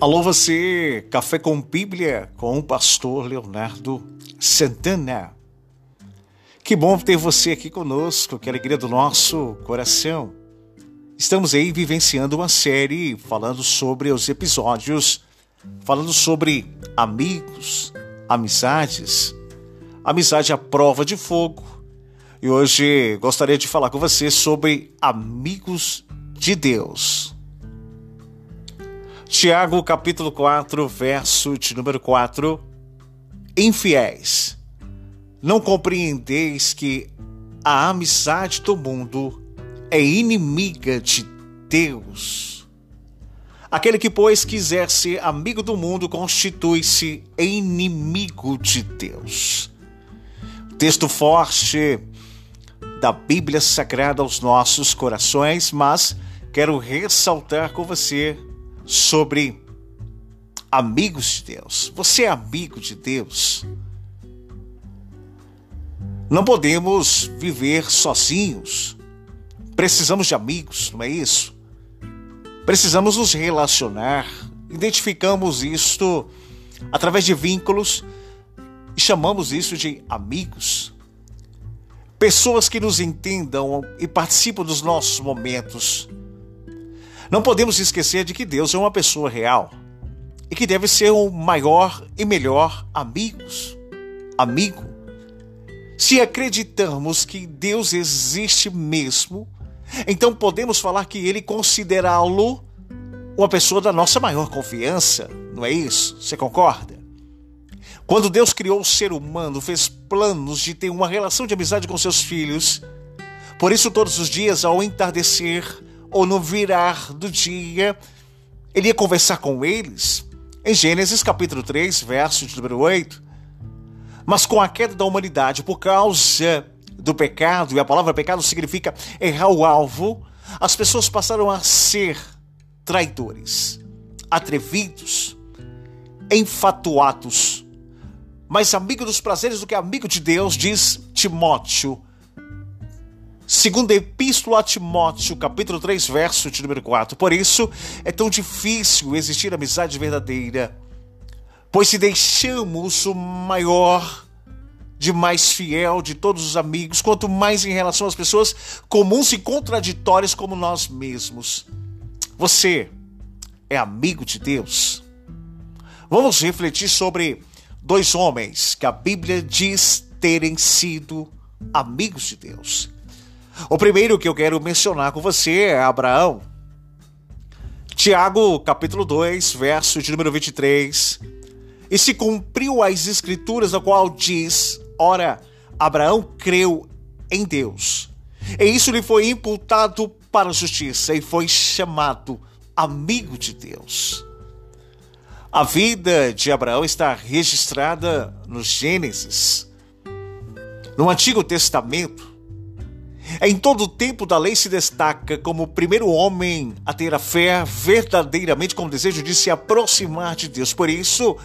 Alô você, Café com Bíblia com o pastor Leonardo Santana. Que bom ter você aqui conosco, que alegria do nosso coração. Estamos aí vivenciando uma série falando sobre os episódios, falando sobre amigos, amizades, amizade à prova de fogo. E hoje gostaria de falar com você sobre amigos de Deus. Tiago capítulo 4, verso de número 4. Infiéis, não compreendeis que a amizade do mundo é inimiga de Deus. Aquele que, pois, quiser ser amigo do mundo, constitui-se inimigo de Deus. Texto forte da Bíblia Sagrada aos nossos corações, mas quero ressaltar com você sobre amigos de Deus. Você é amigo de Deus? Não podemos viver sozinhos. Precisamos de amigos, não é isso? Precisamos nos relacionar. Identificamos isto através de vínculos e chamamos isso de amigos. Pessoas que nos entendam e participam dos nossos momentos não podemos esquecer de que Deus é uma pessoa real e que deve ser o maior e melhor amigos, amigo. Se acreditamos que Deus existe mesmo, então podemos falar que ele considerá-lo uma pessoa da nossa maior confiança, não é isso? Você concorda? Quando Deus criou o ser humano, fez planos de ter uma relação de amizade com seus filhos. Por isso, todos os dias, ao entardecer, ou no virar do dia, ele ia conversar com eles. Em Gênesis capítulo 3, verso de número 8. Mas com a queda da humanidade, por causa do pecado, e a palavra pecado significa errar o alvo, as pessoas passaram a ser traidores, atrevidos, enfatuados, mais amigo dos prazeres do que amigo de Deus, diz Timóteo Segunda Epístola a Timóteo, capítulo 3, verso de número 4. Por isso é tão difícil existir amizade verdadeira, pois se deixamos o maior de mais fiel de todos os amigos, quanto mais em relação às pessoas comuns e contraditórias como nós mesmos. Você é amigo de Deus? Vamos refletir sobre dois homens que a Bíblia diz terem sido amigos de Deus. O primeiro que eu quero mencionar com você é Abraão. Tiago, capítulo 2, verso de número 23. E se cumpriu as escrituras, a qual diz: Ora, Abraão creu em Deus, e isso lhe foi imputado para a justiça, e foi chamado amigo de Deus. A vida de Abraão está registrada no Gênesis. No Antigo Testamento, em todo o tempo da lei se destaca como o primeiro homem a ter a fé verdadeiramente com o desejo de se aproximar de Deus. Por isso,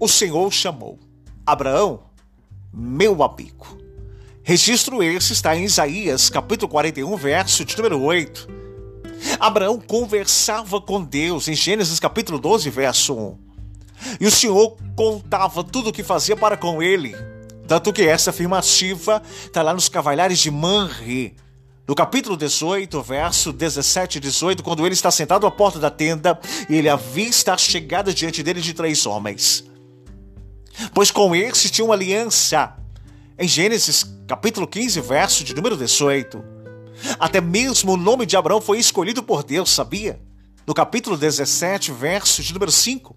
o Senhor chamou Abraão, meu amigo. Registro esse está em Isaías, capítulo 41, verso de número 8. Abraão conversava com Deus em Gênesis capítulo 12, verso 1. E o Senhor contava tudo o que fazia para com ele. Tanto que essa afirmativa está lá nos Cavalhares de Manri, no capítulo 18, verso 17 e 18, quando ele está sentado à porta da tenda e ele avista a chegada diante dele de três homens. Pois com esses tinha uma aliança. Em Gênesis, capítulo 15, verso de número 18. Até mesmo o nome de Abraão foi escolhido por Deus, sabia? No capítulo 17, verso de número 5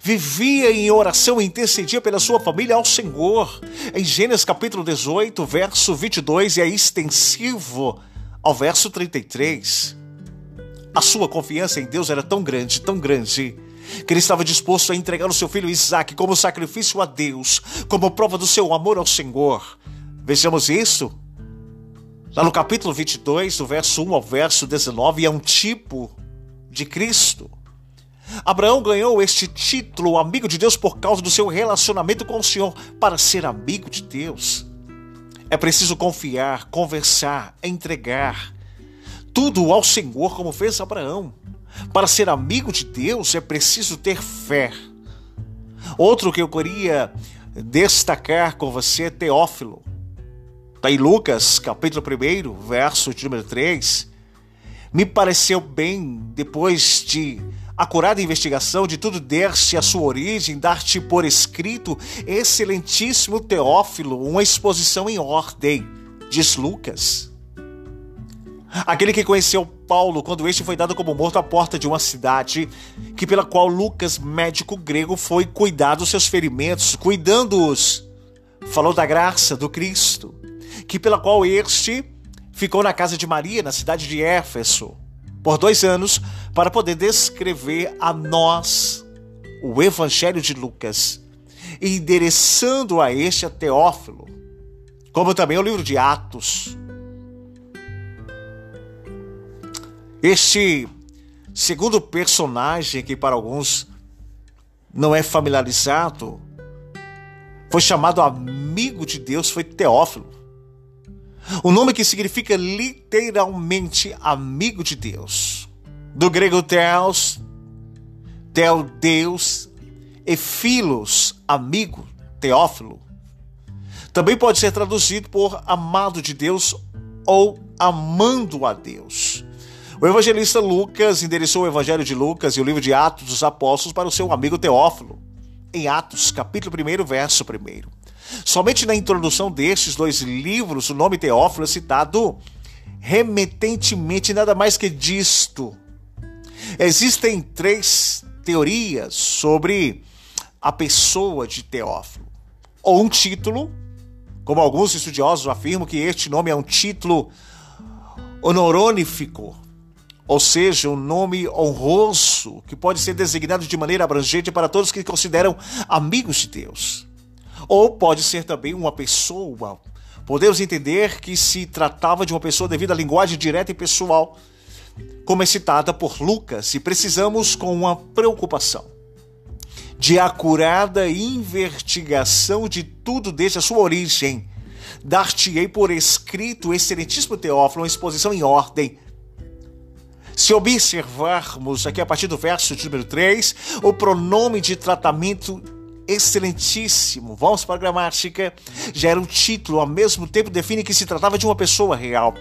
vivia em oração e intercedia pela sua família ao Senhor. Em Gênesis capítulo 18, verso 22, e é extensivo ao verso 33. A sua confiança em Deus era tão grande, tão grande, que ele estava disposto a entregar o seu filho Isaac como sacrifício a Deus, como prova do seu amor ao Senhor. Vejamos isso lá no capítulo 22, do verso 1 ao verso 19, é um tipo de Cristo. Abraão ganhou este título, amigo de Deus, por causa do seu relacionamento com o Senhor. Para ser amigo de Deus, é preciso confiar, conversar, entregar tudo ao Senhor, como fez Abraão. Para ser amigo de Deus é preciso ter fé. Outro que eu queria destacar com você é Teófilo. Está em Lucas, capítulo 1, verso de número 3. Me pareceu bem, depois de acurada investigação de tudo deste a sua origem, dar-te por escrito, excelentíssimo Teófilo, uma exposição em ordem, diz Lucas. Aquele que conheceu Paulo quando este foi dado como morto à porta de uma cidade, que pela qual Lucas, médico grego, foi cuidar dos seus ferimentos, cuidando-os. Falou da graça do Cristo, que pela qual este ficou na casa de Maria, na cidade de Éfeso por dois anos para poder descrever a nós o Evangelho de Lucas, endereçando a este a Teófilo, como também o livro de Atos. Este segundo personagem que para alguns não é familiarizado, foi chamado amigo de Deus, foi Teófilo. O nome que significa literalmente amigo de Deus. Do grego theos, tel Deus, e filos, amigo, teófilo. Também pode ser traduzido por amado de Deus ou amando a Deus. O evangelista Lucas endereçou o evangelho de Lucas e o livro de Atos dos Apóstolos para o seu amigo Teófilo, em Atos, capítulo 1, verso 1. Somente na introdução destes dois livros, o nome Teófilo é citado remetentemente, nada mais que disto. Existem três teorias sobre a pessoa de Teófilo. Ou um título, como alguns estudiosos afirmam que este nome é um título honorífico, ou seja, um nome honroso que pode ser designado de maneira abrangente para todos que consideram amigos de Deus. Ou pode ser também uma pessoa. Podemos entender que se tratava de uma pessoa devido à linguagem direta e pessoal, como é citada por Lucas, e precisamos com uma preocupação de acurada investigação de tudo desde a sua origem. Dar-te-ei por escrito, excelentíssimo Teófilo, uma exposição em ordem. Se observarmos aqui a partir do verso de número 3, o pronome de tratamento excelentíssimo. Vamos para a gramática. Já era um título, ao mesmo tempo define que se tratava de uma pessoa real.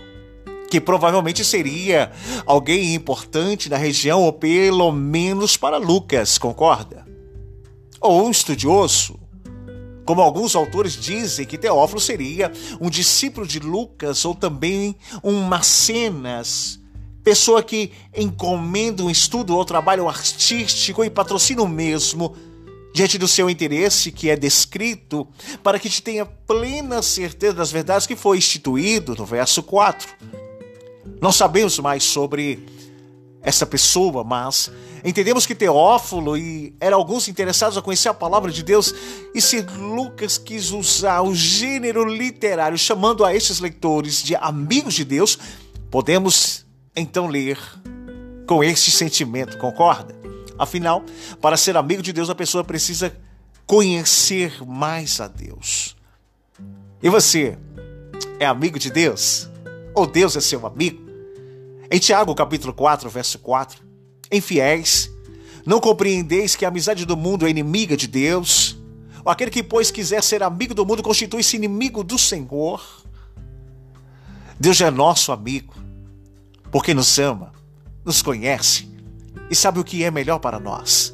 Que provavelmente seria alguém importante na região, ou pelo menos para Lucas, concorda? Ou um estudioso, como alguns autores dizem que Teófilo seria um discípulo de Lucas ou também um Macenas, pessoa que encomenda um estudo ou trabalho artístico e patrocina o mesmo diante do seu interesse que é descrito, para que te tenha plena certeza das verdades que foi instituído no verso 4. Não sabemos mais sobre essa pessoa, mas entendemos que Teófilo e eram alguns interessados a conhecer a palavra de Deus, e se Lucas quis usar o gênero literário chamando a estes leitores de amigos de Deus, podemos então ler com este sentimento, concorda? Afinal, para ser amigo de Deus, a pessoa precisa conhecer mais a Deus. E você é amigo de Deus? Ou Deus é seu amigo? Em Tiago, capítulo 4, verso 4, em fiéis, não compreendeis que a amizade do mundo é inimiga de Deus? Ou aquele que, pois, quiser ser amigo do mundo, constitui-se inimigo do Senhor? Deus é nosso amigo, porque nos ama, nos conhece e sabe o que é melhor para nós.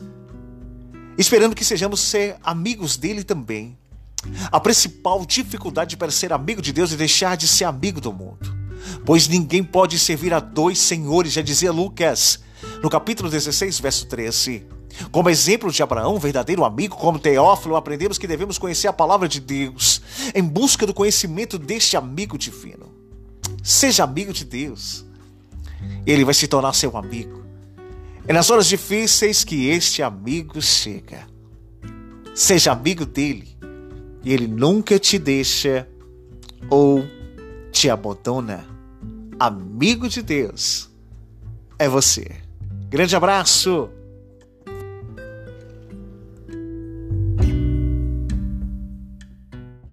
Esperando que sejamos ser amigos dele também. A principal dificuldade para ser amigo de Deus é deixar de ser amigo do mundo. Pois ninguém pode servir a dois senhores, já dizia Lucas, no capítulo 16, verso 13. Como exemplo de Abraão, verdadeiro amigo, como Teófilo, aprendemos que devemos conhecer a palavra de Deus em busca do conhecimento deste amigo divino. Seja amigo de Deus. Ele vai se tornar seu amigo. É nas horas difíceis que este amigo chega. Seja amigo dele e ele nunca te deixa ou te abandona. Amigo de Deus é você. Grande abraço!